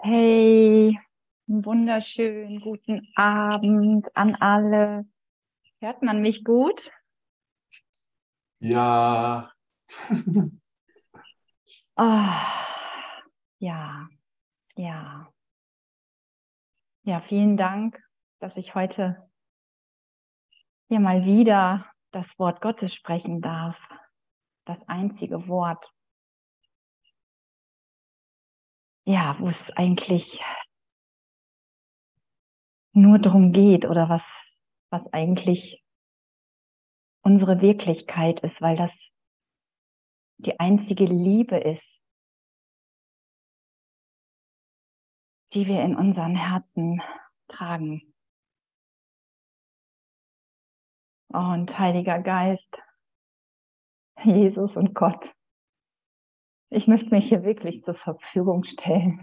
Hey, wunderschönen guten Abend an alle. Hört man mich gut? Ja. oh, ja, ja. Ja, vielen Dank, dass ich heute hier mal wieder das Wort Gottes sprechen darf. Das einzige Wort, ja, wo es eigentlich nur darum geht oder was, was eigentlich unsere Wirklichkeit ist, weil das die einzige Liebe ist, die wir in unseren Herzen tragen. Und Heiliger Geist, Jesus und Gott, ich möchte mich hier wirklich zur Verfügung stellen.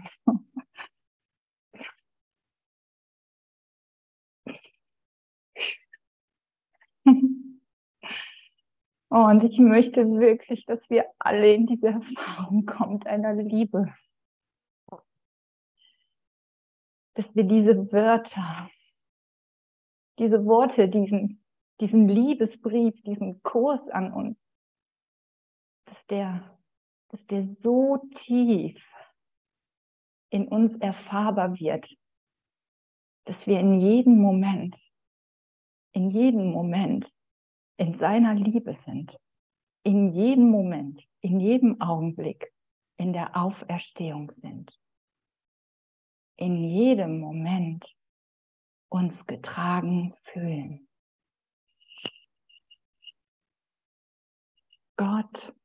Und ich möchte wirklich, dass wir alle in diese Erfahrung kommen einer Liebe. Dass wir diese Wörter, diese Worte, diesen, diesen Liebesbrief, diesen Kurs an uns, dass der dass der so tief in uns erfahrbar wird, dass wir in jedem Moment, in jedem Moment in seiner Liebe sind, in jedem Moment, in jedem Augenblick in der Auferstehung sind, in jedem Moment uns getragen fühlen. Gott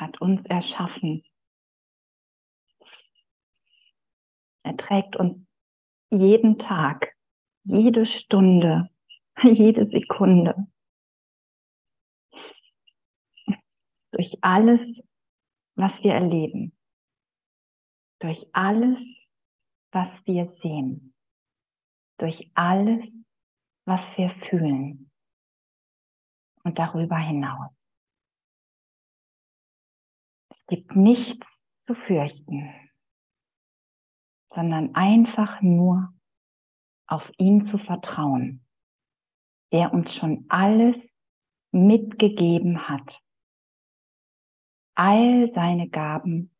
hat uns erschaffen. Er trägt uns jeden Tag, jede Stunde, jede Sekunde. Durch alles, was wir erleben, durch alles, was wir sehen, durch alles, was wir fühlen. Und darüber hinaus gibt nichts zu fürchten, sondern einfach nur auf ihn zu vertrauen, der uns schon alles mitgegeben hat. All seine Gaben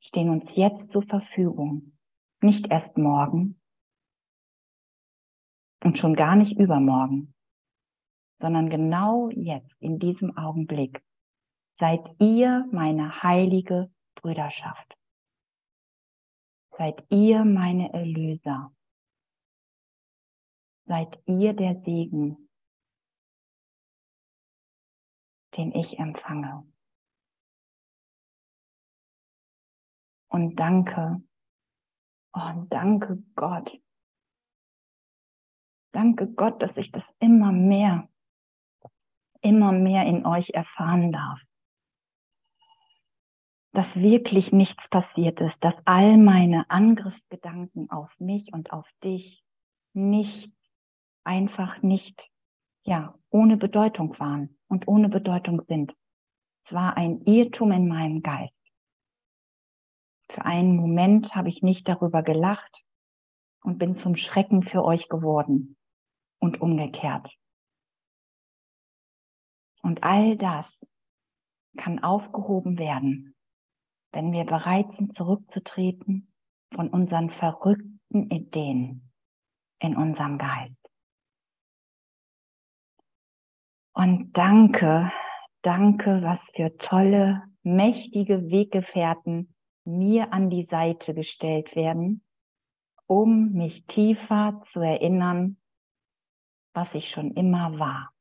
stehen uns jetzt zur Verfügung, nicht erst morgen und schon gar nicht übermorgen, sondern genau jetzt in diesem Augenblick seid ihr meine heilige Brüderschaft. Seid ihr meine Erlöser. Seid ihr der Segen, den ich empfange. Und danke, oh danke Gott. Danke Gott, dass ich das immer mehr, immer mehr in euch erfahren darf dass wirklich nichts passiert ist, dass all meine Angriffsgedanken auf mich und auf dich nicht, einfach nicht, ja, ohne Bedeutung waren und ohne Bedeutung sind. Es war ein Irrtum in meinem Geist. Für einen Moment habe ich nicht darüber gelacht und bin zum Schrecken für euch geworden und umgekehrt. Und all das kann aufgehoben werden wenn wir bereit sind, zurückzutreten von unseren verrückten Ideen in unserem Geist. Und danke, danke, was für tolle, mächtige Weggefährten mir an die Seite gestellt werden, um mich tiefer zu erinnern, was ich schon immer war,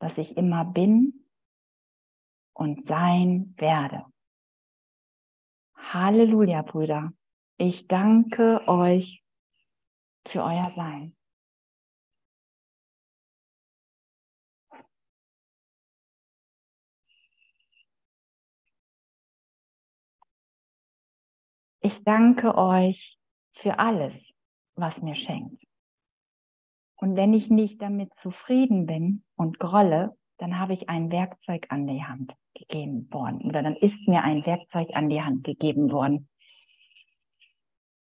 was ich immer bin und sein werde. Halleluja, Brüder. Ich danke euch für euer Sein. Ich danke euch für alles, was mir schenkt. Und wenn ich nicht damit zufrieden bin und grolle, dann habe ich ein Werkzeug an die Hand gegeben worden oder dann ist mir ein Werkzeug an die Hand gegeben worden.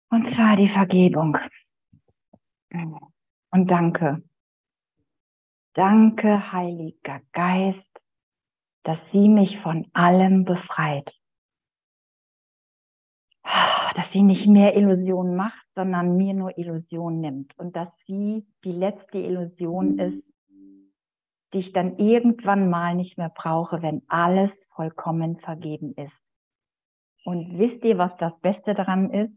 Und zwar die Vergebung. Und danke. Danke, Heiliger Geist, dass sie mich von allem befreit. Dass sie nicht mehr Illusionen macht, sondern mir nur Illusionen nimmt. Und dass sie die letzte Illusion ist, die ich dann irgendwann mal nicht mehr brauche, wenn alles vollkommen vergeben ist. Und wisst ihr, was das Beste daran ist?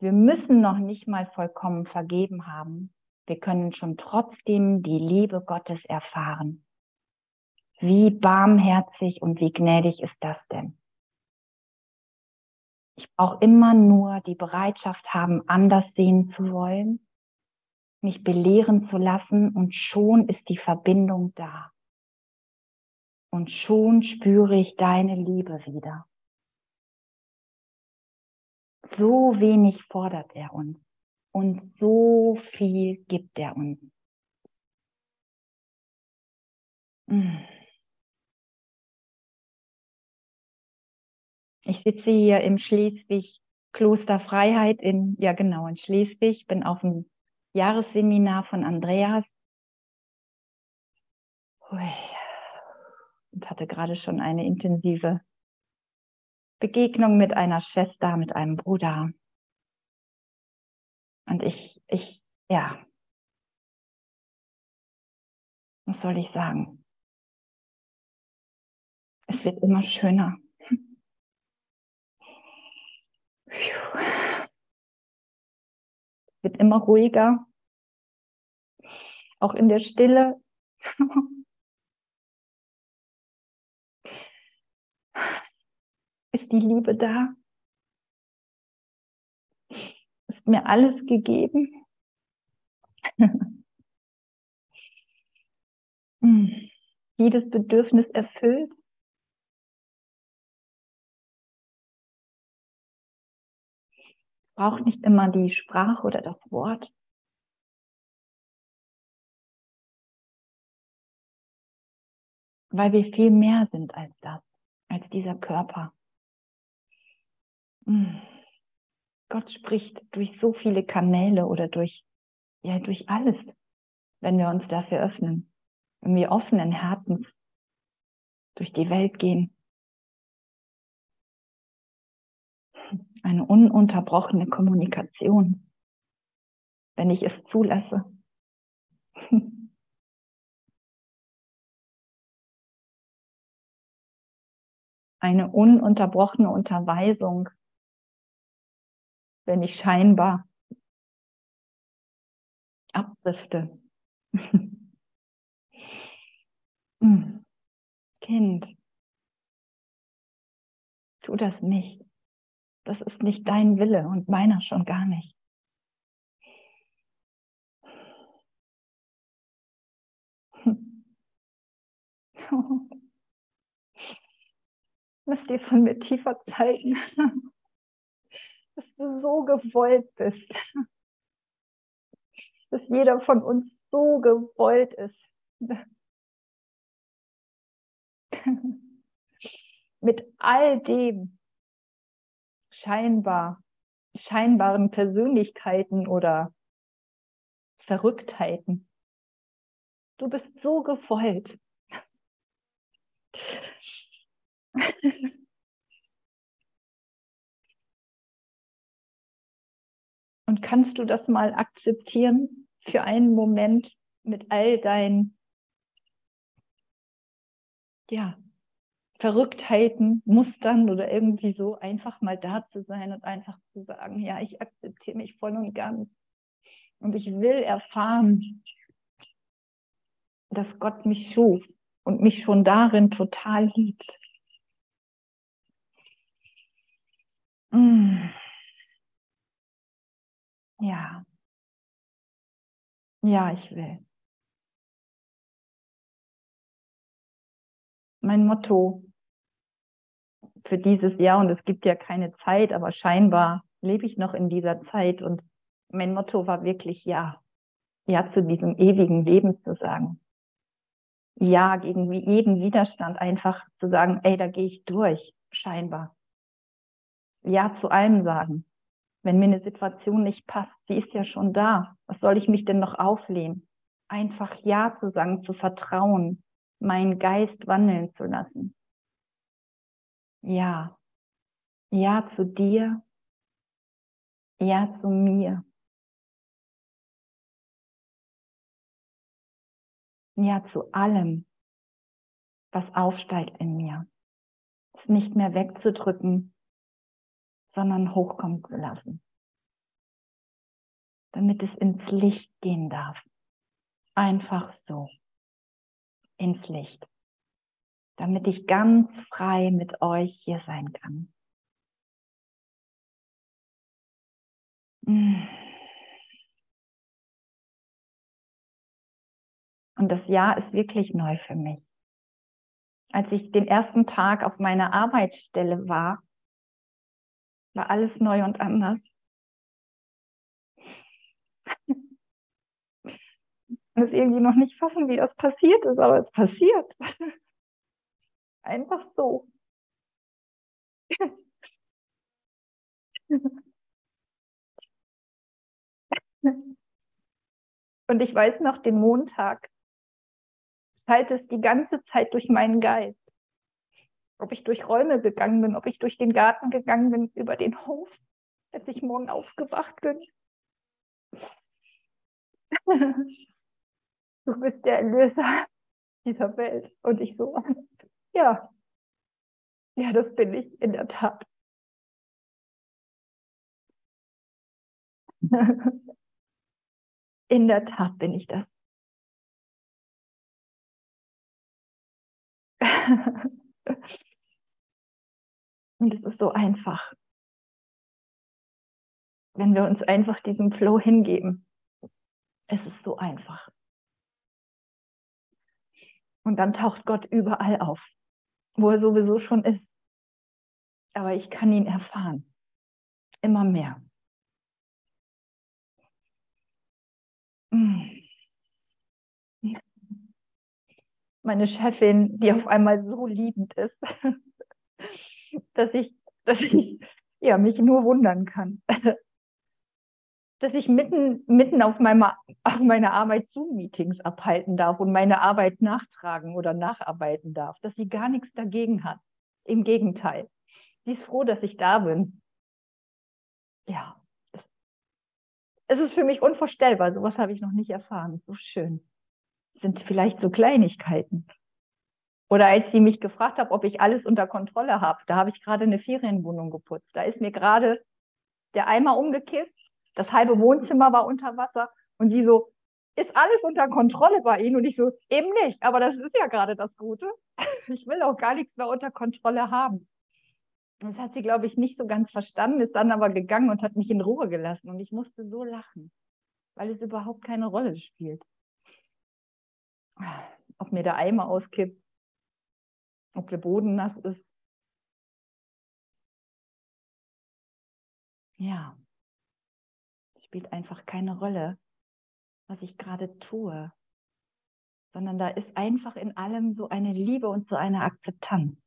Wir müssen noch nicht mal vollkommen vergeben haben. Wir können schon trotzdem die Liebe Gottes erfahren. Wie barmherzig und wie gnädig ist das denn? Ich brauche immer nur die Bereitschaft haben, anders sehen zu wollen mich belehren zu lassen und schon ist die Verbindung da. Und schon spüre ich deine Liebe wieder. So wenig fordert er uns und so viel gibt er uns. Hm. Ich sitze hier im Schleswig Kloster Freiheit in, ja genau, in Schleswig, bin auf dem Jahresseminar von Andreas. Und hatte gerade schon eine intensive Begegnung mit einer Schwester, mit einem Bruder. Und ich, ich, ja, was soll ich sagen? Es wird immer schöner. Es wird immer ruhiger auch in der Stille. Ist die Liebe da? Ist mir alles gegeben? Hm. Jedes Bedürfnis erfüllt? Braucht nicht immer die Sprache oder das Wort. weil wir viel mehr sind als das, als dieser Körper. Hm. Gott spricht durch so viele Kanäle oder durch, ja, durch alles, wenn wir uns dafür öffnen, wenn wir offenen Herzens durch die Welt gehen. Eine ununterbrochene Kommunikation, wenn ich es zulasse. eine ununterbrochene Unterweisung, wenn ich scheinbar abdrifte. Hm. kind, tu das nicht. Das ist nicht dein Wille und meiner schon gar nicht. Lass dir von mir tiefer zeigen, dass du so gewollt bist, dass jeder von uns so gewollt ist. Mit all dem scheinbar, scheinbaren Persönlichkeiten oder Verrücktheiten. Du bist so gewollt. Und kannst du das mal akzeptieren für einen Moment mit all deinen ja, Verrücktheiten, Mustern oder irgendwie so einfach mal da zu sein und einfach zu sagen, ja, ich akzeptiere mich voll und ganz. Und ich will erfahren, dass Gott mich schuf und mich schon darin total liebt. Mm. Ja. Ja, ich will. Mein Motto für dieses Jahr, und es gibt ja keine Zeit, aber scheinbar lebe ich noch in dieser Zeit und mein Motto war wirklich ja, ja zu diesem ewigen Leben zu sagen. Ja gegen jeden Widerstand einfach zu sagen, ey, da gehe ich durch, scheinbar. Ja zu allem sagen. Wenn mir eine Situation nicht passt, sie ist ja schon da. Was soll ich mich denn noch auflehnen? Einfach Ja zu sagen, zu vertrauen, meinen Geist wandeln zu lassen. Ja. Ja zu dir. Ja zu mir. Ja zu allem, was aufsteigt in mir. Es nicht mehr wegzudrücken, sondern hochkommen zu lassen. Damit es ins Licht gehen darf. Einfach so. Ins Licht. Damit ich ganz frei mit euch hier sein kann. Und das Jahr ist wirklich neu für mich. Als ich den ersten Tag auf meiner Arbeitsstelle war, war alles neu und anders. Ich muss irgendwie noch nicht fassen, wie das passiert ist, aber es passiert. Einfach so. Und ich weiß noch den Montag, halte es die ganze Zeit durch meinen Geist ob ich durch Räume gegangen bin, ob ich durch den Garten gegangen bin, über den Hof, als ich morgen aufgewacht bin. du bist der Erlöser dieser Welt. Und ich so, ja, ja, das bin ich in der Tat. in der Tat bin ich das. Und es ist so einfach, wenn wir uns einfach diesem Flow hingeben. Es ist so einfach. Und dann taucht Gott überall auf, wo er sowieso schon ist. Aber ich kann ihn erfahren. Immer mehr. Mm. Meine Chefin, die auf einmal so liebend ist, dass ich, dass ich ja, mich nur wundern kann. dass ich mitten, mitten auf, meiner, auf meiner Arbeit Zoom-Meetings abhalten darf und meine Arbeit nachtragen oder nacharbeiten darf, dass sie gar nichts dagegen hat. Im Gegenteil. Sie ist froh, dass ich da bin. Ja, es ist für mich unvorstellbar. Sowas habe ich noch nicht erfahren. So schön. Sind vielleicht so Kleinigkeiten. Oder als sie mich gefragt hat, ob ich alles unter Kontrolle habe, da habe ich gerade eine Ferienwohnung geputzt. Da ist mir gerade der Eimer umgekippt, das halbe Wohnzimmer war unter Wasser und sie so, ist alles unter Kontrolle bei Ihnen? Und ich so, eben nicht, aber das ist ja gerade das Gute. Ich will auch gar nichts mehr unter Kontrolle haben. Das hat sie, glaube ich, nicht so ganz verstanden, ist dann aber gegangen und hat mich in Ruhe gelassen. Und ich musste so lachen, weil es überhaupt keine Rolle spielt. Ob mir der Eimer auskippt, ob der Boden nass ist. Ja, spielt einfach keine Rolle, was ich gerade tue, sondern da ist einfach in allem so eine Liebe und so eine Akzeptanz.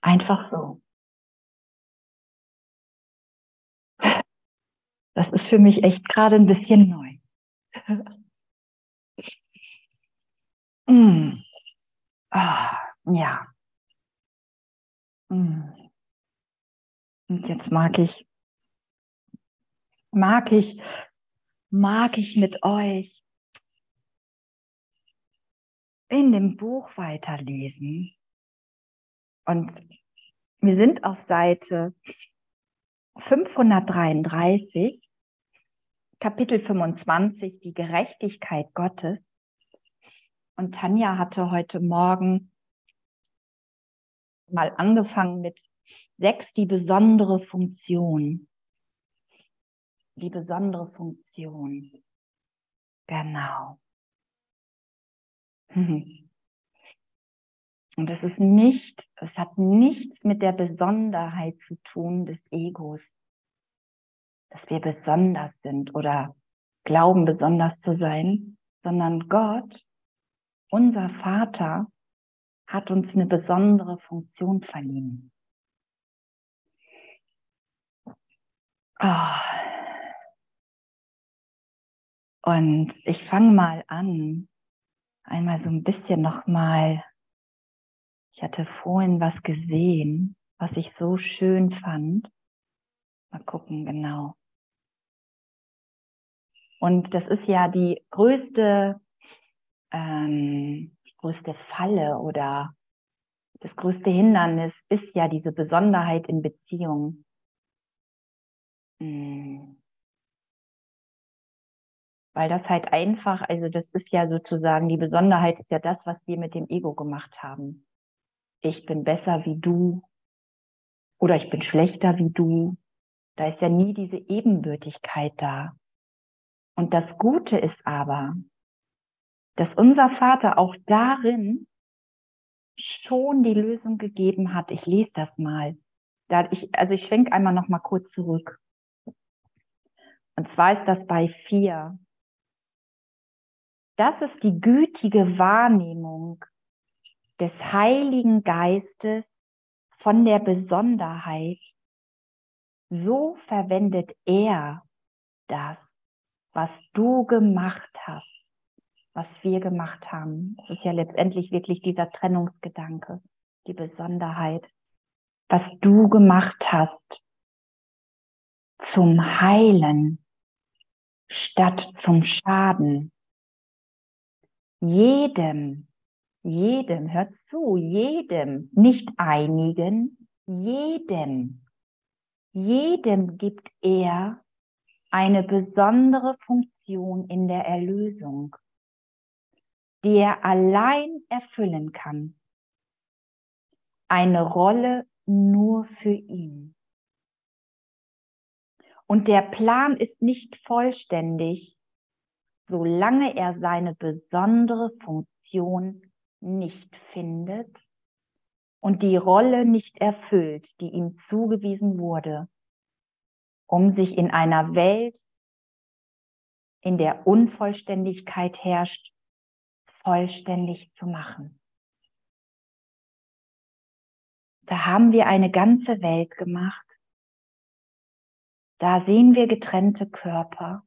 Einfach so. Das ist für mich echt gerade ein bisschen neu. mm. ah. Ja. Hm. Und jetzt mag ich, mag ich, mag ich mit euch in dem Buch weiterlesen. Und wir sind auf Seite 533, Kapitel 25, die Gerechtigkeit Gottes. Und Tanja hatte heute Morgen mal angefangen mit sechs, die besondere Funktion. Die besondere Funktion. Genau. Und es ist nicht, es hat nichts mit der Besonderheit zu tun des Egos, dass wir besonders sind oder glauben, besonders zu sein, sondern Gott unser Vater hat uns eine besondere Funktion verliehen. Oh. Und ich fange mal an, einmal so ein bisschen nochmal, ich hatte vorhin was gesehen, was ich so schön fand. Mal gucken, genau. Und das ist ja die größte, ähm, größte Falle oder das größte Hindernis ist ja diese Besonderheit in Beziehungen. Hm. Weil das halt einfach, also das ist ja sozusagen, die Besonderheit ist ja das, was wir mit dem Ego gemacht haben. Ich bin besser wie du oder ich bin schlechter wie du. Da ist ja nie diese Ebenbürtigkeit da. Und das Gute ist aber, dass unser Vater auch darin schon die Lösung gegeben hat. Ich lese das mal. Da ich, also ich schwenke einmal noch mal kurz zurück. Und zwar ist das bei vier. Das ist die gütige Wahrnehmung des Heiligen Geistes von der Besonderheit. So verwendet er das, was du gemacht hast, was wir gemacht haben. Das ist ja letztendlich wirklich dieser Trennungsgedanke, die Besonderheit. Was du gemacht hast zum Heilen statt zum Schaden. Jedem, jedem, hört zu, jedem, nicht einigen, jedem, jedem gibt er eine besondere Funktion in der Erlösung, die er allein erfüllen kann. Eine Rolle nur für ihn. Und der Plan ist nicht vollständig, solange er seine besondere Funktion nicht findet und die Rolle nicht erfüllt, die ihm zugewiesen wurde, um sich in einer Welt, in der Unvollständigkeit herrscht, vollständig zu machen. Da haben wir eine ganze Welt gemacht, da sehen wir getrennte Körper.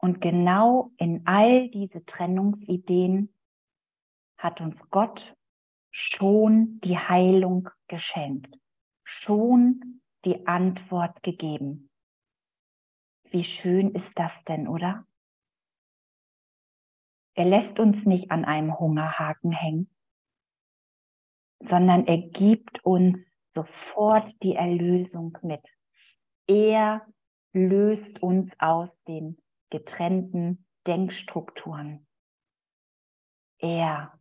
Und genau in all diese Trennungsideen hat uns Gott schon die Heilung geschenkt, schon die Antwort gegeben. Wie schön ist das denn, oder? Er lässt uns nicht an einem Hungerhaken hängen, sondern er gibt uns sofort die Erlösung mit. Er löst uns aus den getrennten Denkstrukturen. Er.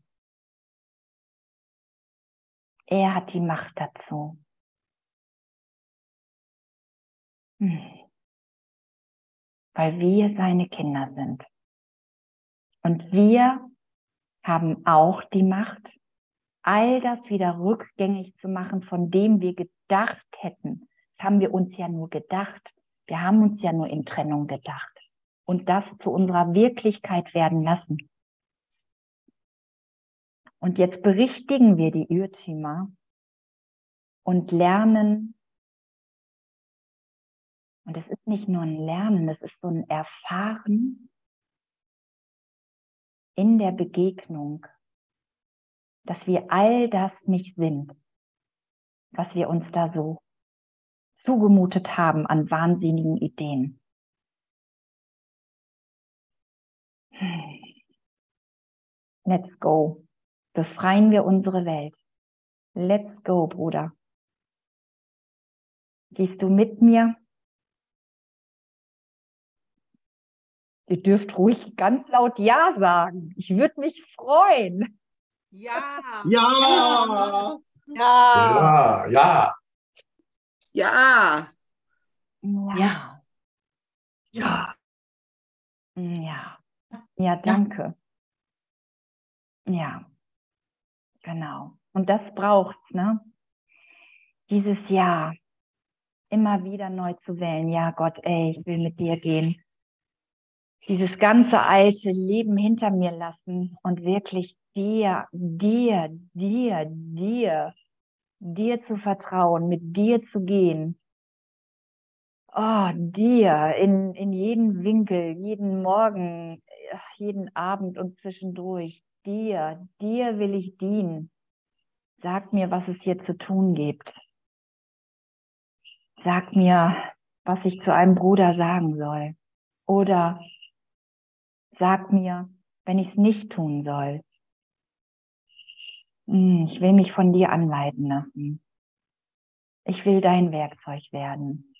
Er hat die Macht dazu. Hm. Weil wir seine Kinder sind. Und wir haben auch die Macht, all das wieder rückgängig zu machen, von dem wir gedacht hätten. Das haben wir uns ja nur gedacht. Wir haben uns ja nur in Trennung gedacht und das zu unserer Wirklichkeit werden lassen. Und jetzt berichtigen wir die Irrtümer und lernen, und es ist nicht nur ein Lernen, es ist so ein Erfahren in der Begegnung dass wir all das nicht sind, was wir uns da so zugemutet haben an wahnsinnigen Ideen. Let's go. Befreien wir unsere Welt. Let's go, Bruder. Gehst du mit mir? Ihr dürft ruhig ganz laut Ja sagen. Ich würde mich freuen. Ja. Ja. Ja. Ja. Ja. Ja. Ja. Ja. Ja, danke. Ja. Genau. Und das braucht's, ne? Dieses Ja immer wieder neu zu wählen. Ja, Gott, ey, ich will mit dir gehen. dieses ganze alte Leben hinter mir lassen und wirklich dir, dir, dir, dir, dir zu vertrauen, mit dir zu gehen. Oh, dir in, in jeden Winkel, jeden Morgen, jeden Abend und zwischendurch. Dir, dir will ich dienen. Sag mir, was es hier zu tun gibt. Sag mir, was ich zu einem Bruder sagen soll. Oder sag mir, wenn ich es nicht tun soll. Hm, ich will mich von dir anleiten lassen. Ich will dein Werkzeug werden.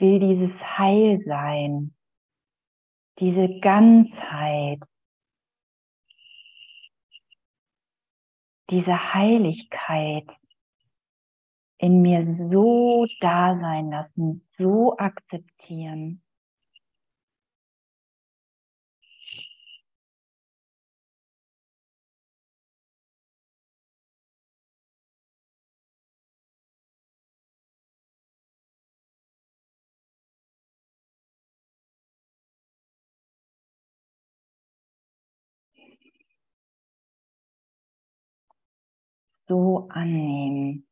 Will dieses Heil sein, diese Ganzheit, diese Heiligkeit in mir so da sein lassen, so akzeptieren. So annehmen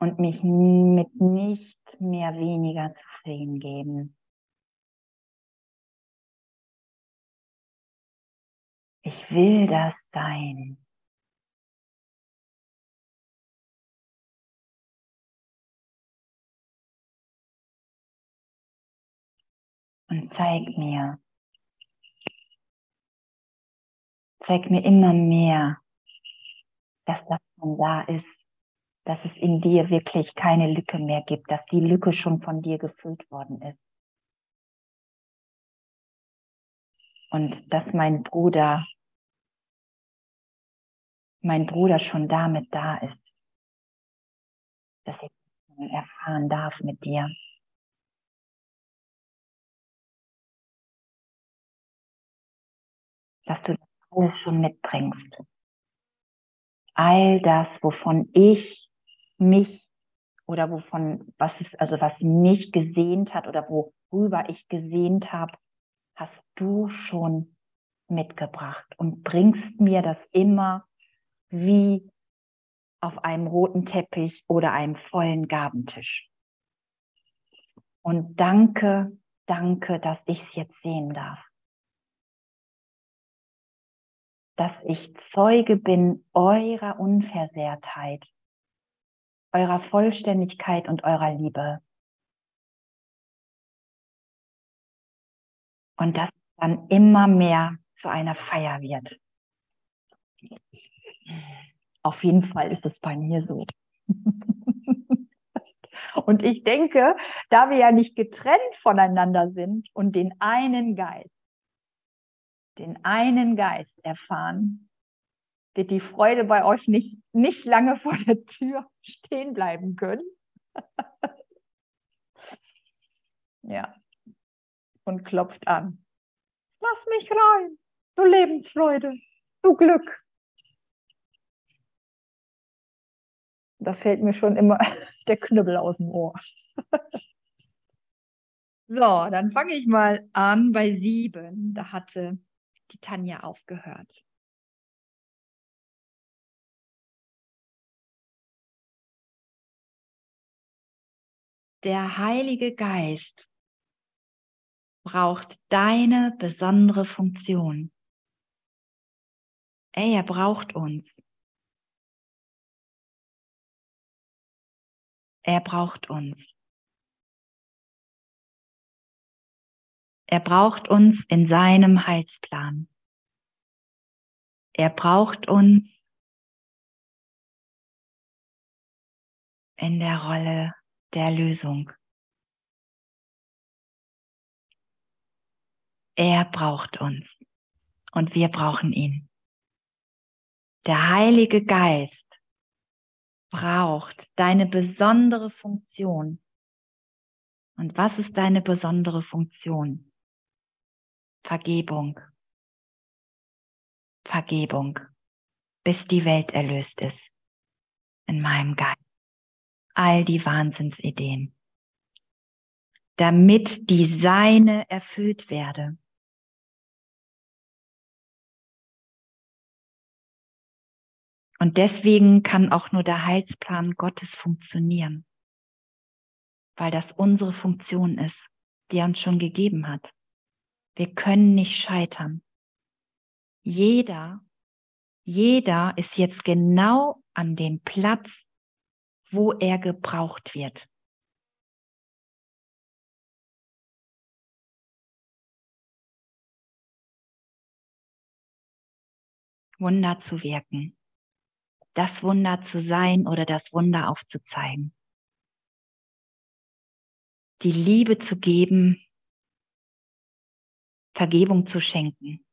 und mich mit nicht mehr weniger zufrieden geben. Ich will das sein. Und zeig mir, zeig mir immer mehr, dass das schon da ist, dass es in dir wirklich keine Lücke mehr gibt, dass die Lücke schon von dir gefüllt worden ist. Und dass mein Bruder, mein Bruder schon damit da ist, dass ich erfahren darf mit dir. Dass du alles schon mitbringst. All das, wovon ich mich oder wovon, was ist, also was mich gesehnt hat oder worüber ich gesehnt habe, hast du schon mitgebracht und bringst mir das immer wie auf einem roten Teppich oder einem vollen Gabentisch. Und danke, danke, dass ich es jetzt sehen darf. Dass ich Zeuge bin eurer Unversehrtheit, eurer Vollständigkeit und eurer Liebe. Und dass dann immer mehr zu einer Feier wird. Auf jeden Fall ist es bei mir so. Und ich denke, da wir ja nicht getrennt voneinander sind und den einen Geist, den einen Geist erfahren, wird die Freude bei euch nicht, nicht lange vor der Tür stehen bleiben können. ja. Und klopft an. Lass mich rein, du Lebensfreude, du Glück. Da fällt mir schon immer der Knüppel aus dem Ohr. so, dann fange ich mal an bei sieben. Da hatte die Tanja aufgehört. Der Heilige Geist braucht deine besondere Funktion. Er braucht uns. Er braucht uns. Er braucht uns in seinem Heilsplan. Er braucht uns in der Rolle der Lösung. Er braucht uns und wir brauchen ihn. Der Heilige Geist braucht deine besondere Funktion. Und was ist deine besondere Funktion? Vergebung, Vergebung, bis die Welt erlöst ist in meinem Geist. all die Wahnsinnsideen, damit die Seine erfüllt werde. Und deswegen kann auch nur der Heilsplan Gottes funktionieren, weil das unsere Funktion ist, die er uns schon gegeben hat. Wir können nicht scheitern. Jeder, jeder ist jetzt genau an dem Platz, wo er gebraucht wird. Wunder zu wirken das Wunder zu sein oder das Wunder aufzuzeigen. Die Liebe zu geben, Vergebung zu schenken,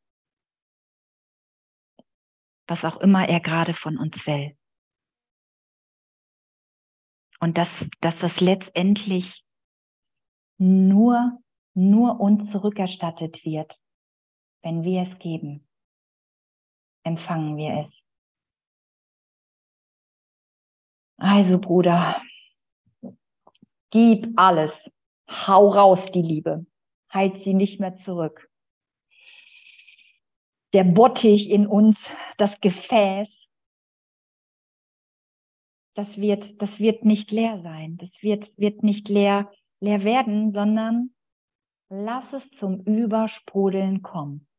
was auch immer er gerade von uns will. Und dass, dass das letztendlich nur, nur uns zurückerstattet wird, wenn wir es geben, empfangen wir es. Also Bruder, gib alles, hau raus die Liebe, halt sie nicht mehr zurück. Der Bottich in uns, das Gefäß, das wird, das wird nicht leer sein, das wird, wird nicht leer, leer werden, sondern lass es zum Übersprudeln kommen.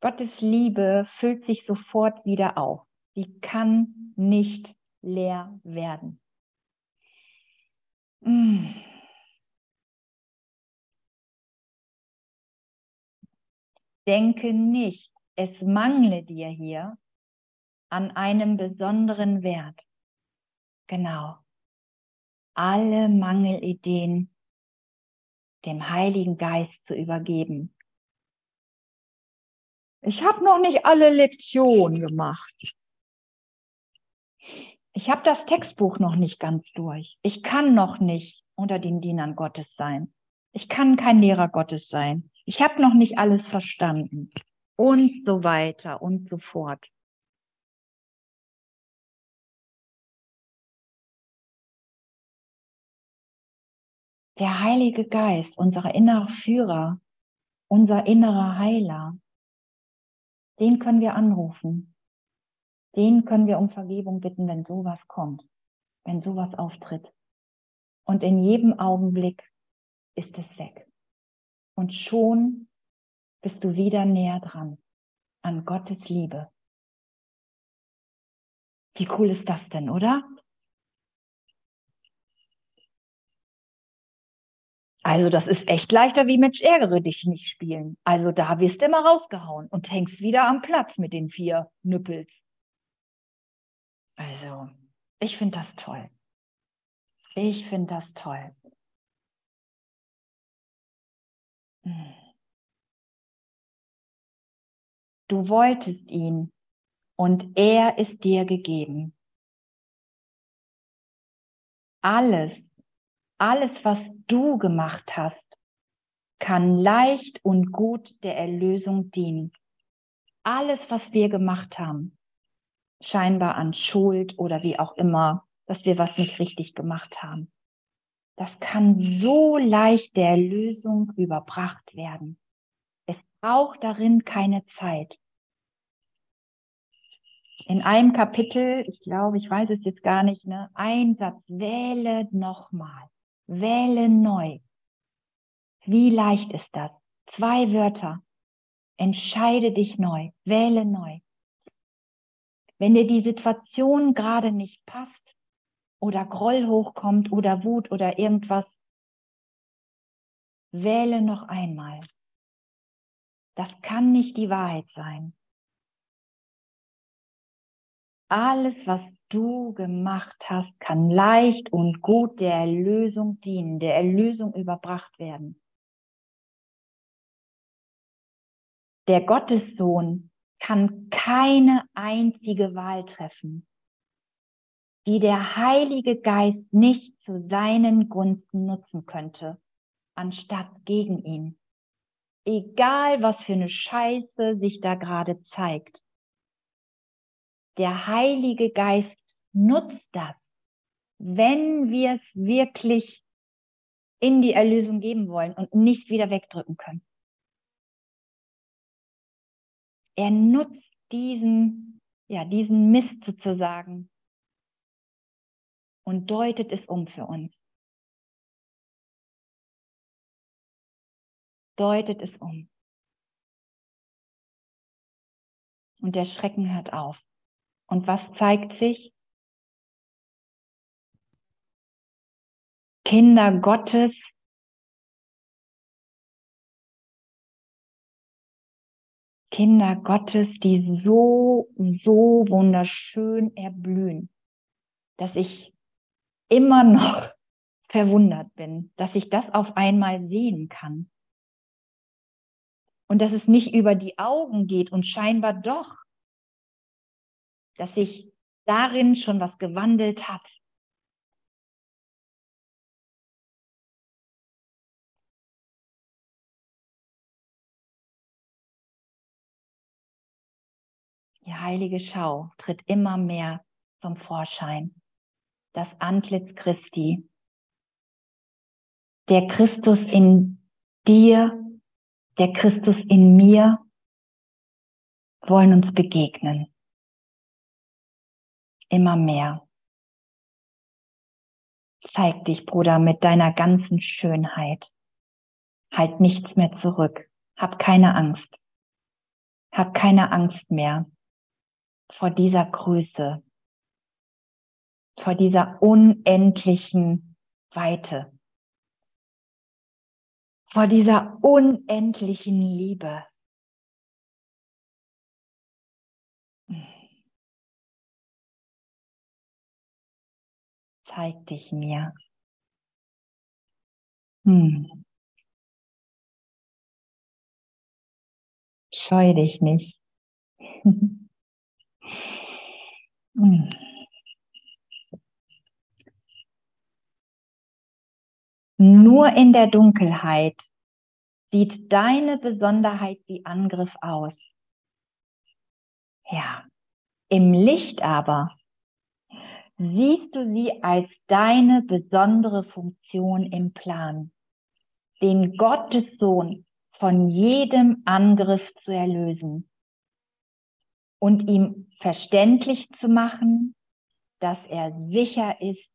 Gottes Liebe füllt sich sofort wieder auf. Sie kann nicht leer werden. Mm. Denke nicht, es mangle dir hier an einem besonderen Wert. Genau. Alle Mangelideen dem Heiligen Geist zu übergeben ich habe noch nicht alle Lektionen gemacht. Ich habe das Textbuch noch nicht ganz durch. Ich kann noch nicht unter den Dienern Gottes sein. Ich kann kein Lehrer Gottes sein. Ich habe noch nicht alles verstanden. Und so weiter und so fort. Der Heilige Geist, unser innerer Führer, unser innerer Heiler, den können wir anrufen. Den können wir um Vergebung bitten, wenn sowas kommt, wenn sowas auftritt. Und in jedem Augenblick ist es weg. Und schon bist du wieder näher dran an Gottes Liebe. Wie cool ist das denn, oder? Also das ist echt leichter wie Mensch ärgere dich nicht spielen. Also da wirst du immer rausgehauen und hängst wieder am Platz mit den vier Nüppels. Also ich finde das toll. Ich finde das toll. Du wolltest ihn und er ist dir gegeben. Alles, alles, was du gemacht hast, kann leicht und gut der Erlösung dienen. Alles, was wir gemacht haben, scheinbar an Schuld oder wie auch immer, dass wir was nicht richtig gemacht haben, das kann so leicht der Erlösung überbracht werden. Es braucht darin keine Zeit. In einem Kapitel, ich glaube, ich weiß es jetzt gar nicht, ne, ein Satz, wähle nochmal. Wähle neu. Wie leicht ist das? Zwei Wörter. Entscheide dich neu. Wähle neu. Wenn dir die Situation gerade nicht passt oder Groll hochkommt oder Wut oder irgendwas, wähle noch einmal. Das kann nicht die Wahrheit sein. Alles, was du gemacht hast, kann leicht und gut der Erlösung dienen, der Erlösung überbracht werden. Der Gottessohn kann keine einzige Wahl treffen, die der Heilige Geist nicht zu seinen Gunsten nutzen könnte, anstatt gegen ihn. Egal, was für eine Scheiße sich da gerade zeigt. Der Heilige Geist nutzt das, wenn wir es wirklich in die Erlösung geben wollen und nicht wieder wegdrücken können. Er nutzt diesen, ja, diesen Mist sozusagen und deutet es um für uns. Deutet es um. Und der Schrecken hört auf. Und was zeigt sich? Kinder Gottes Kinder Gottes, die so, so wunderschön erblühen, dass ich immer noch verwundert bin, dass ich das auf einmal sehen kann. Und dass es nicht über die Augen geht und scheinbar doch, dass sich darin schon was gewandelt hat. Die heilige Schau tritt immer mehr zum Vorschein. Das Antlitz Christi. Der Christus in dir, der Christus in mir wollen uns begegnen. Immer mehr. Zeig dich, Bruder, mit deiner ganzen Schönheit. Halt nichts mehr zurück. Hab keine Angst. Hab keine Angst mehr vor dieser Größe, vor dieser unendlichen Weite, vor dieser unendlichen Liebe. Zeig dich mir. Hm. Scheu dich nicht. Hm. Nur in der Dunkelheit sieht deine Besonderheit wie Angriff aus. Ja, im Licht aber siehst du sie als deine besondere Funktion im Plan, den Gottes Sohn von jedem Angriff zu erlösen und ihm verständlich zu machen, dass er sicher ist,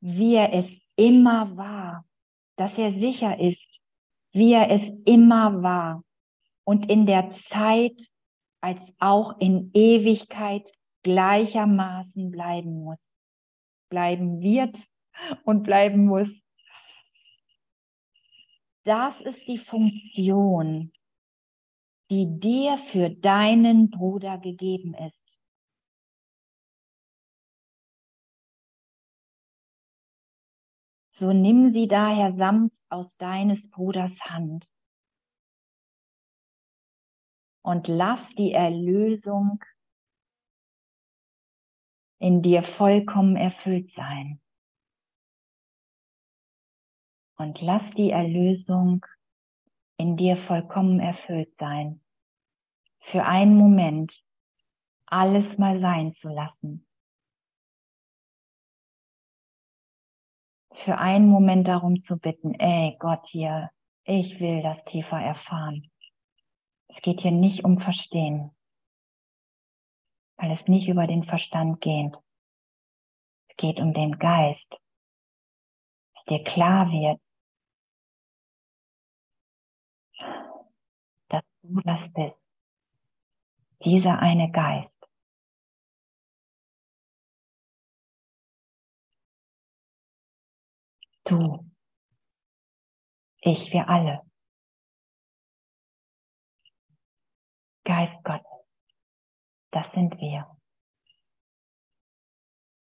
wie er es immer war, dass er sicher ist, wie er es immer war und in der Zeit als auch in Ewigkeit gleichermaßen bleiben muss, bleiben wird und bleiben muss. Das ist die Funktion, die dir für deinen Bruder gegeben ist. So nimm sie daher sanft aus deines Bruders Hand und lass die Erlösung in dir vollkommen erfüllt sein. Und lass die Erlösung in dir vollkommen erfüllt sein. Für einen Moment alles mal sein zu lassen. Für einen Moment darum zu bitten, ey Gott hier, ich will das tiefer erfahren. Es geht hier nicht um Verstehen, weil es nicht über den Verstand geht. Es geht um den Geist, dass dir klar wird, dass du das bist. Dieser eine Geist. Du, ich, wir alle. Geist Gott, das sind wir.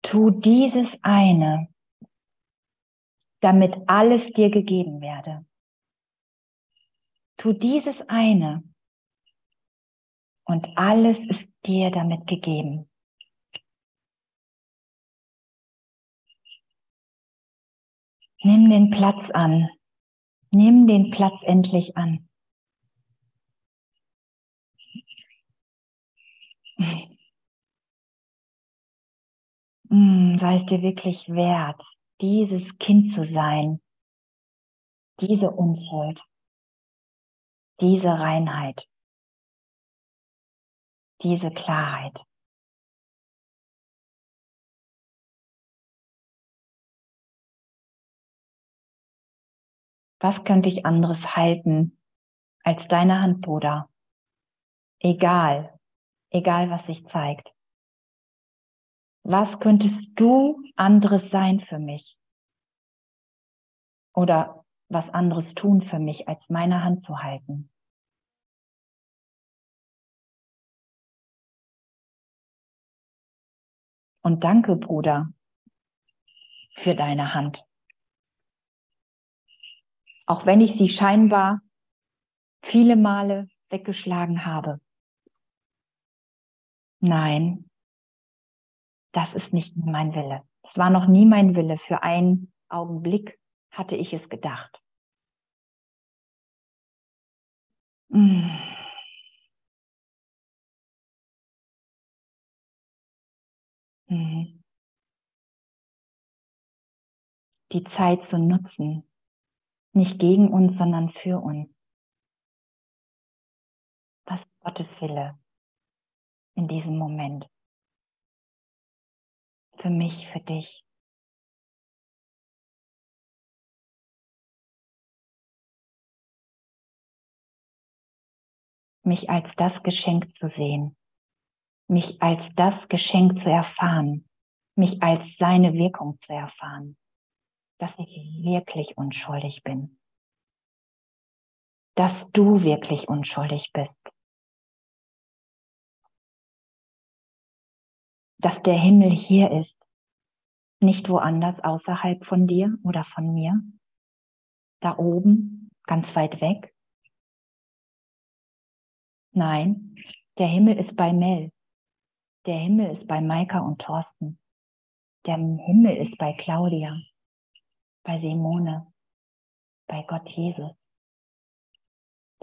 Tu dieses eine, damit alles dir gegeben werde. Tu dieses eine und alles ist dir damit gegeben. Nimm den Platz an. Nimm den Platz endlich an. Mm, sei es dir wirklich wert, dieses Kind zu sein, diese Unschuld, diese Reinheit, diese Klarheit. Was könnte ich anderes halten als deine Hand, Bruder? Egal, egal was sich zeigt. Was könntest du anderes sein für mich? Oder was anderes tun für mich, als meine Hand zu halten? Und danke, Bruder, für deine Hand. Auch wenn ich sie scheinbar viele Male weggeschlagen habe. Nein, das ist nicht mein Wille. Es war noch nie mein Wille. Für einen Augenblick hatte ich es gedacht. Mm. Mm. Die Zeit zu nutzen, nicht gegen uns, sondern für uns. Was ist Gottes Wille in diesem Moment? Für mich, für dich. Mich als das Geschenk zu sehen, mich als das Geschenk zu erfahren, mich als seine Wirkung zu erfahren, dass ich wirklich unschuldig bin, dass du wirklich unschuldig bist, dass der Himmel hier ist, nicht woanders außerhalb von dir oder von mir, da oben, ganz weit weg. Nein, der Himmel ist bei Mel. Der Himmel ist bei Maika und Thorsten. Der Himmel ist bei Claudia, bei Simone, bei Gott Jesus.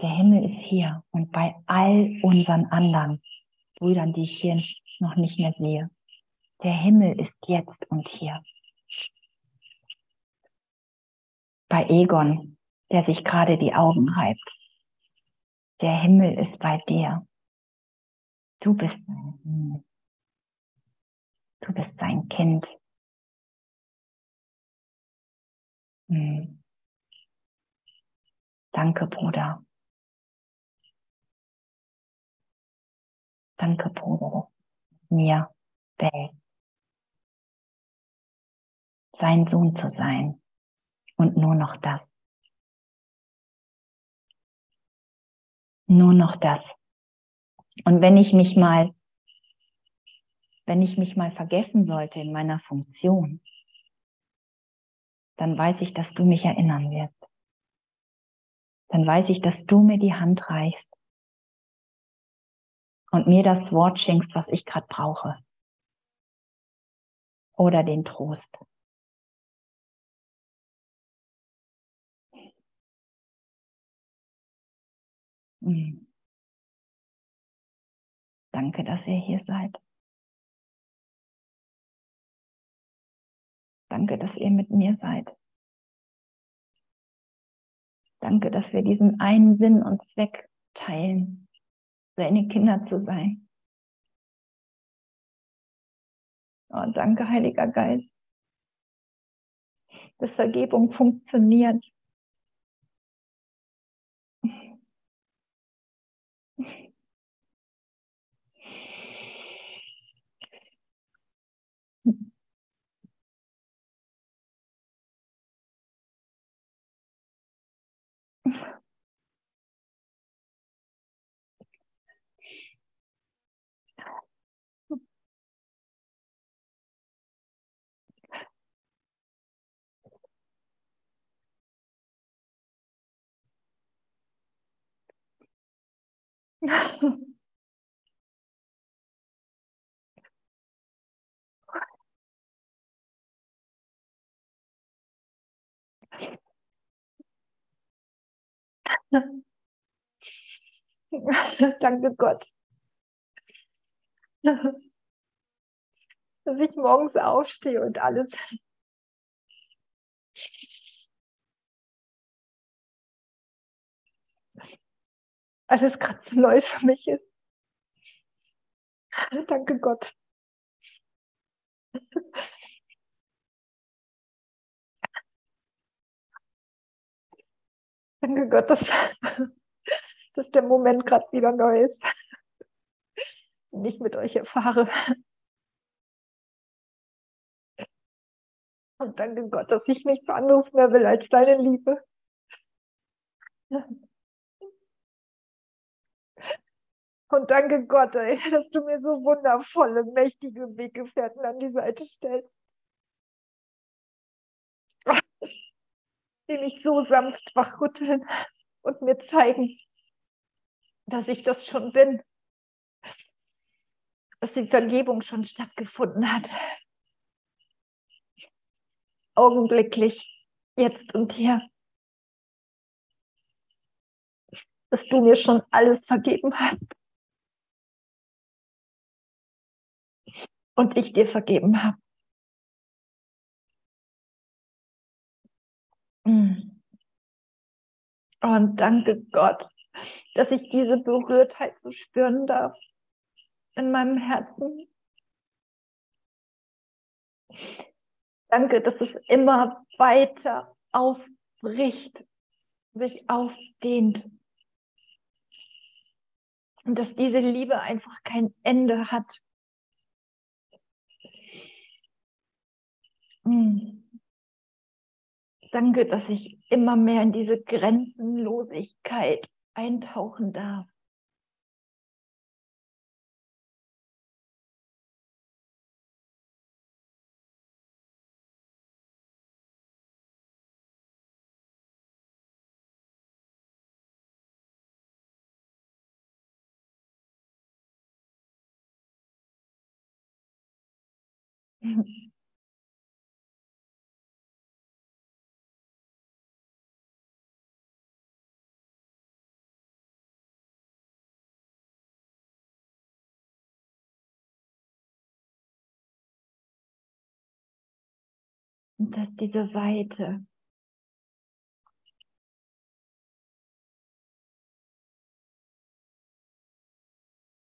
Der Himmel ist hier und bei all unseren anderen Brüdern, die ich hier noch nicht mehr sehe. Der Himmel ist jetzt und hier. Bei Egon, der sich gerade die Augen reibt. Der Himmel ist bei dir. Du bist. Du bist sein Kind. Hm. Danke, Bruder. Danke, Bruder, mir Welt sein Sohn zu sein und nur noch das. Nur noch das. Und wenn ich mich mal, wenn ich mich mal vergessen sollte in meiner Funktion, dann weiß ich, dass du mich erinnern wirst. Dann weiß ich, dass du mir die Hand reichst und mir das Wort schenkst, was ich gerade brauche. Oder den Trost. Hm. Danke, dass ihr hier seid. Danke, dass ihr mit mir seid. Danke, dass wir diesen einen Sinn und Zweck teilen, seine Kinder zu sein. Oh, danke, Heiliger Geist, dass Vergebung funktioniert. Danke Gott. dass ich morgens aufstehe und alles alles gerade so neu für mich ist. Danke Gott. Danke Gott, dass, dass der Moment gerade wieder neu ist. Und ich mit euch erfahre. Und danke Gott, dass ich nichts anderes mehr will als deine Liebe. Und danke Gott, ey, dass du mir so wundervolle, mächtige Weggefährten an die Seite stellst. Die mich so sanft wachrütteln und mir zeigen, dass ich das schon bin. Dass die Vergebung schon stattgefunden hat. Augenblicklich, jetzt und hier. Dass du mir schon alles vergeben hast. Und ich dir vergeben habe. Mm. Und danke Gott, dass ich diese Berührtheit so spüren darf in meinem Herzen. Danke, dass es immer weiter aufbricht, sich aufdehnt. Und dass diese Liebe einfach kein Ende hat. Danke, dass ich immer mehr in diese Grenzenlosigkeit eintauchen darf. Und dass diese Weite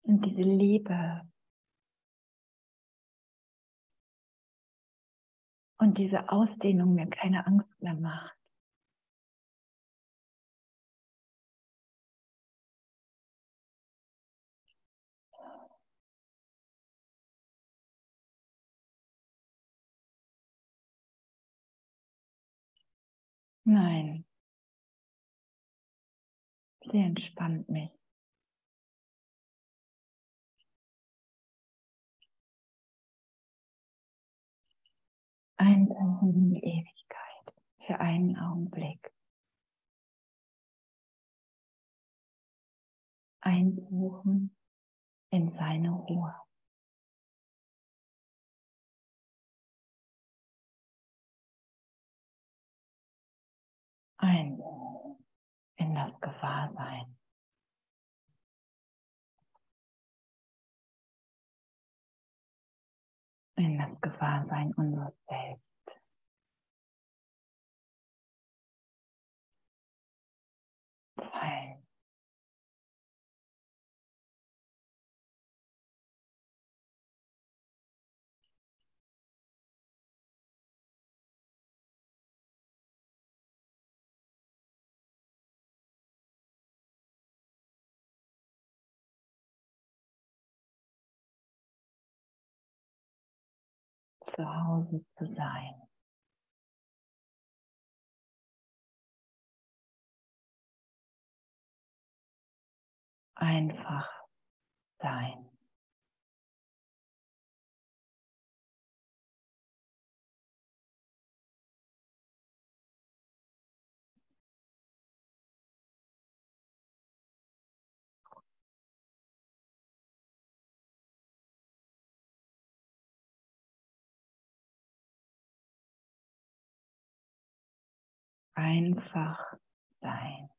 und diese Liebe und diese Ausdehnung mir keine Angst mehr macht. Nein. Sie entspannt mich. Eintauchen in die Ewigkeit für einen Augenblick. Eintauchen in seine Ruhe. Ein in das Gewahrsein. In das Gewahrsein unseres Selbst. Zwei. Zu Hause zu sein. Einfach sein. Einfach sein.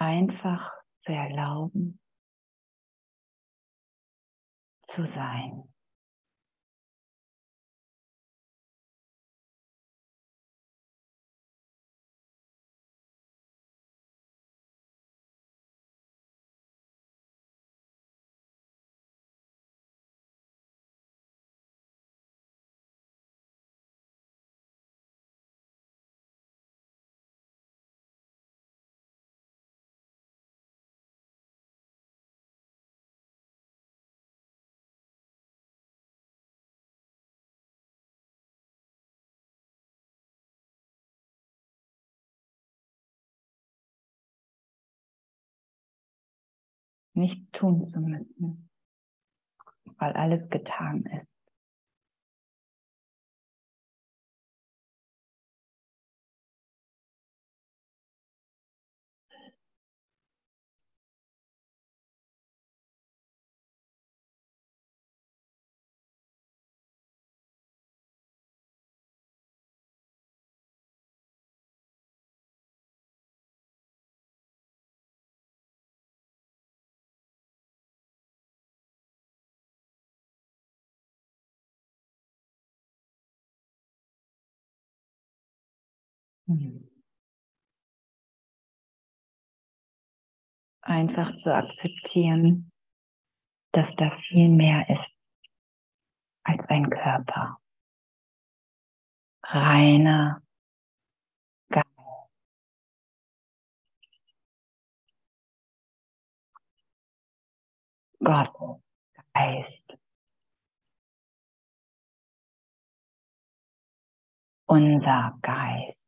einfach zu erlauben, zu sein. Nicht tun zu müssen, weil alles getan ist. Einfach zu akzeptieren, dass da viel mehr ist als ein Körper. Reiner Geist. Gott, Geist. Unser Geist.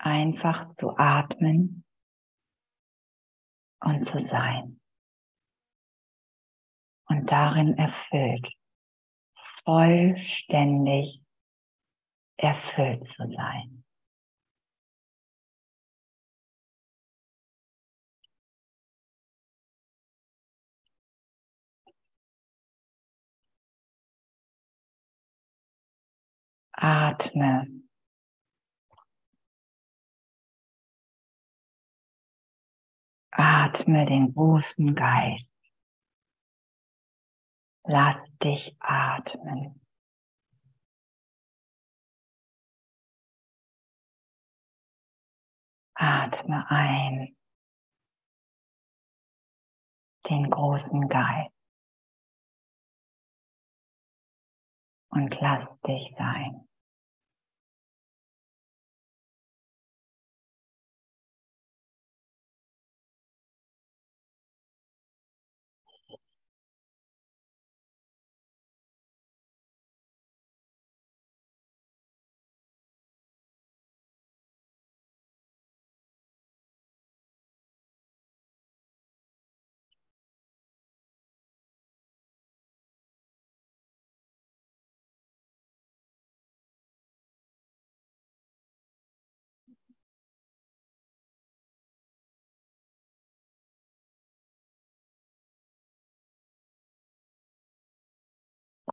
Einfach zu atmen und zu sein. Und darin erfüllt, vollständig erfüllt zu sein. Atme Atme den großen Geist. Lass dich atmen. Atme ein den großen Geist und lass dich sein.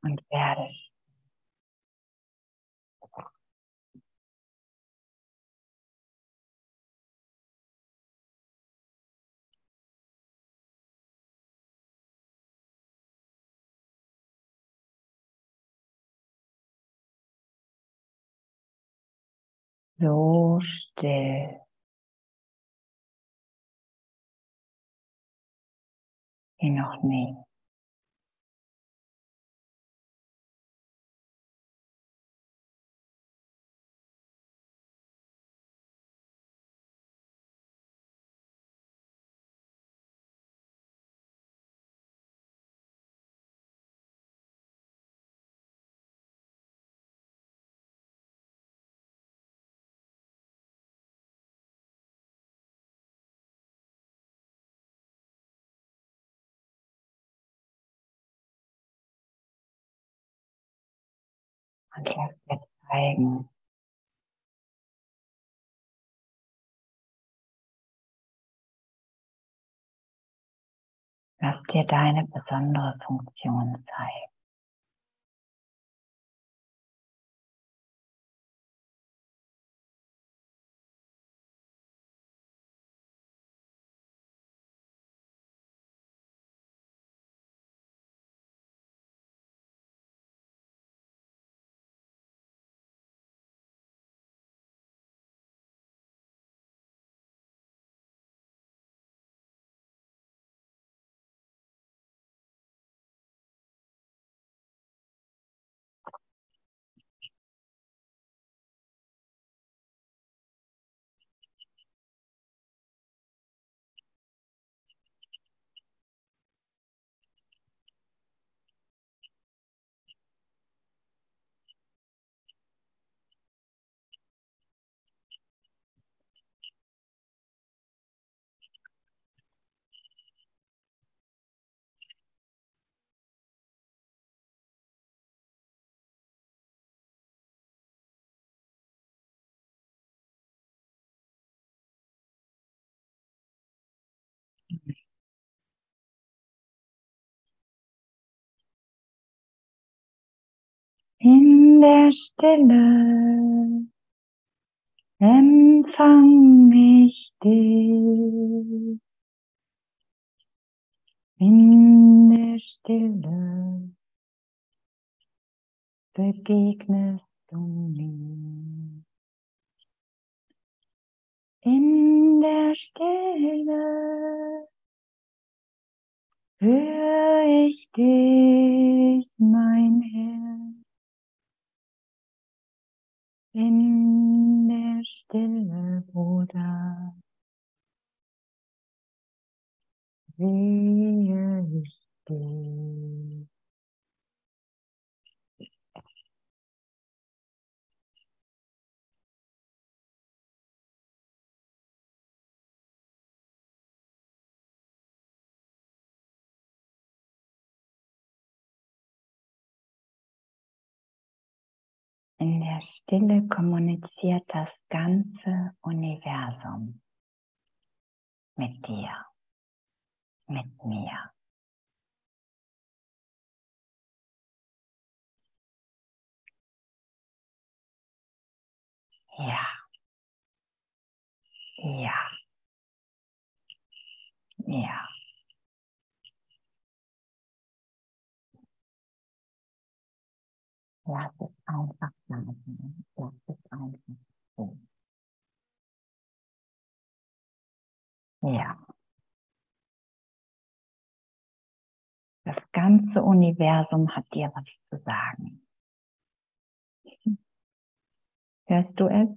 Und werde. So still. Wie noch nie. Und lass dir zeigen, Lass dir deine besondere Funktion zeigen. In der Stille empfang ich dich. In der Stille begegnest du mir. In der Stille höre ich dich, mein Herr. In der Stille, Bruder, sehe ich dich. In der Stille kommuniziert das ganze Universum mit dir, mit mir. Ja. Ja. Ja. Lass es einfach bleiben. Lass es einfach so. Ja. Das ganze Universum hat dir was zu sagen. Hörst du es?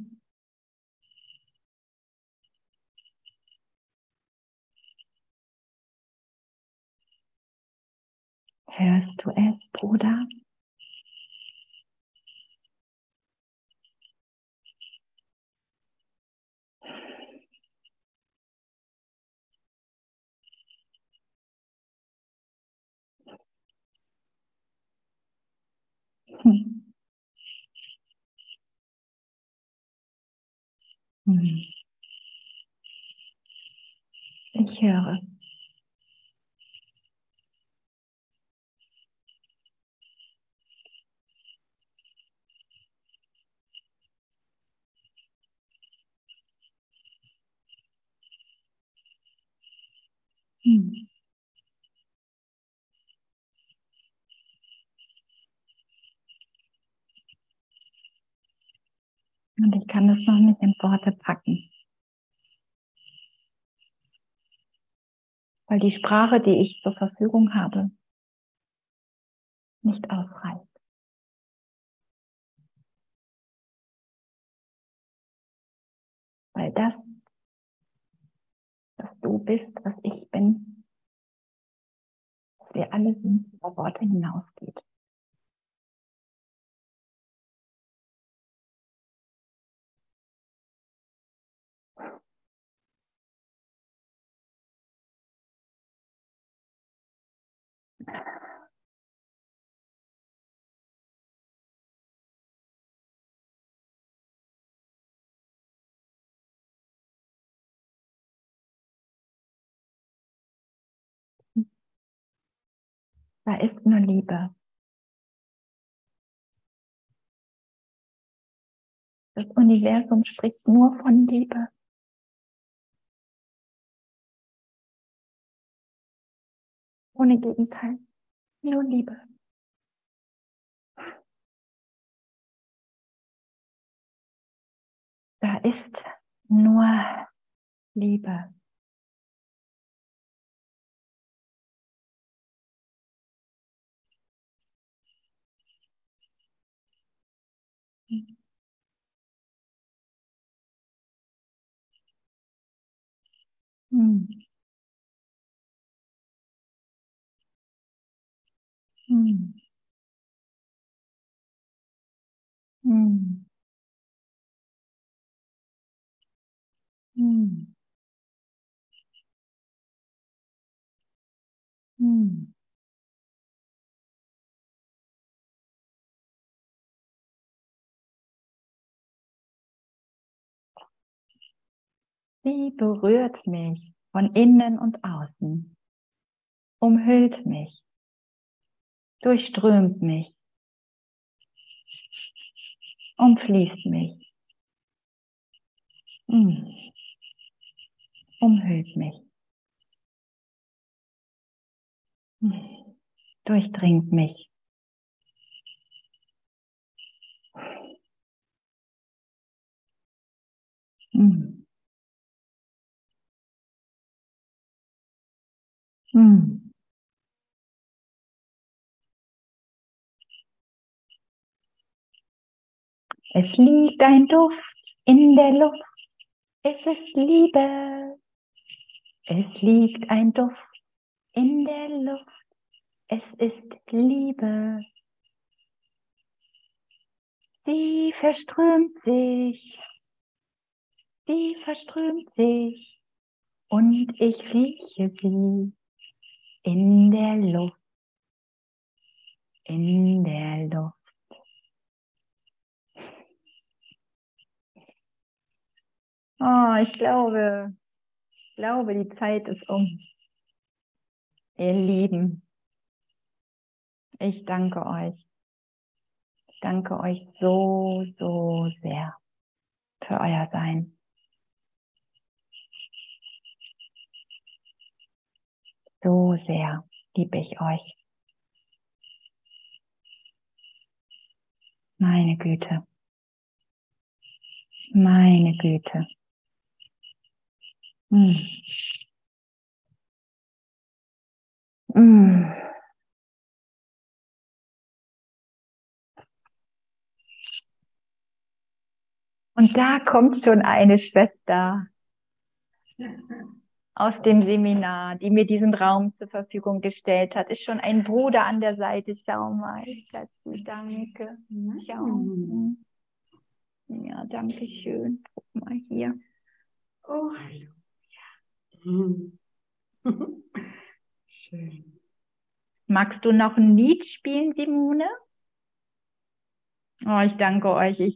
Hörst du es, Bruder? Hm. Ich höre. Hm. Und ich kann es noch nicht in Worte packen. Weil die Sprache, die ich zur Verfügung habe, nicht ausreicht. Weil das, was du bist, was ich bin, was wir alle sind, über Worte hinausgeht. Da ist nur Liebe. Das Universum spricht nur von Liebe. Ohne Gegenteil. Nur Liebe. Da ist nur Liebe. Hm. Sie berührt mich von innen und außen, umhüllt mich, durchströmt mich, umfließt mich, hm. umhüllt mich, hm. durchdringt mich. Hm. Hm. Es liegt ein Duft in der Luft. Es ist Liebe. Es liegt ein Duft in der Luft. Es ist Liebe. Sie verströmt sich. Sie verströmt sich. Und ich rieche sie in der Luft. In der Luft. Oh, ich glaube, ich glaube, die Zeit ist um. Ihr Lieben, ich danke euch. Ich danke euch so, so sehr für euer Sein. So sehr liebe ich euch. Meine Güte. Meine Güte. Mm. Mm. Und da kommt schon eine Schwester aus dem Seminar, die mir diesen Raum zur Verfügung gestellt hat. Ist schon ein Bruder an der Seite. Schau mal. Dazu danke. Schau. Ja, danke schön. Guck mal hier. Oh, Schön. Magst du noch ein Lied spielen, Simone? Oh, ich danke euch. Ich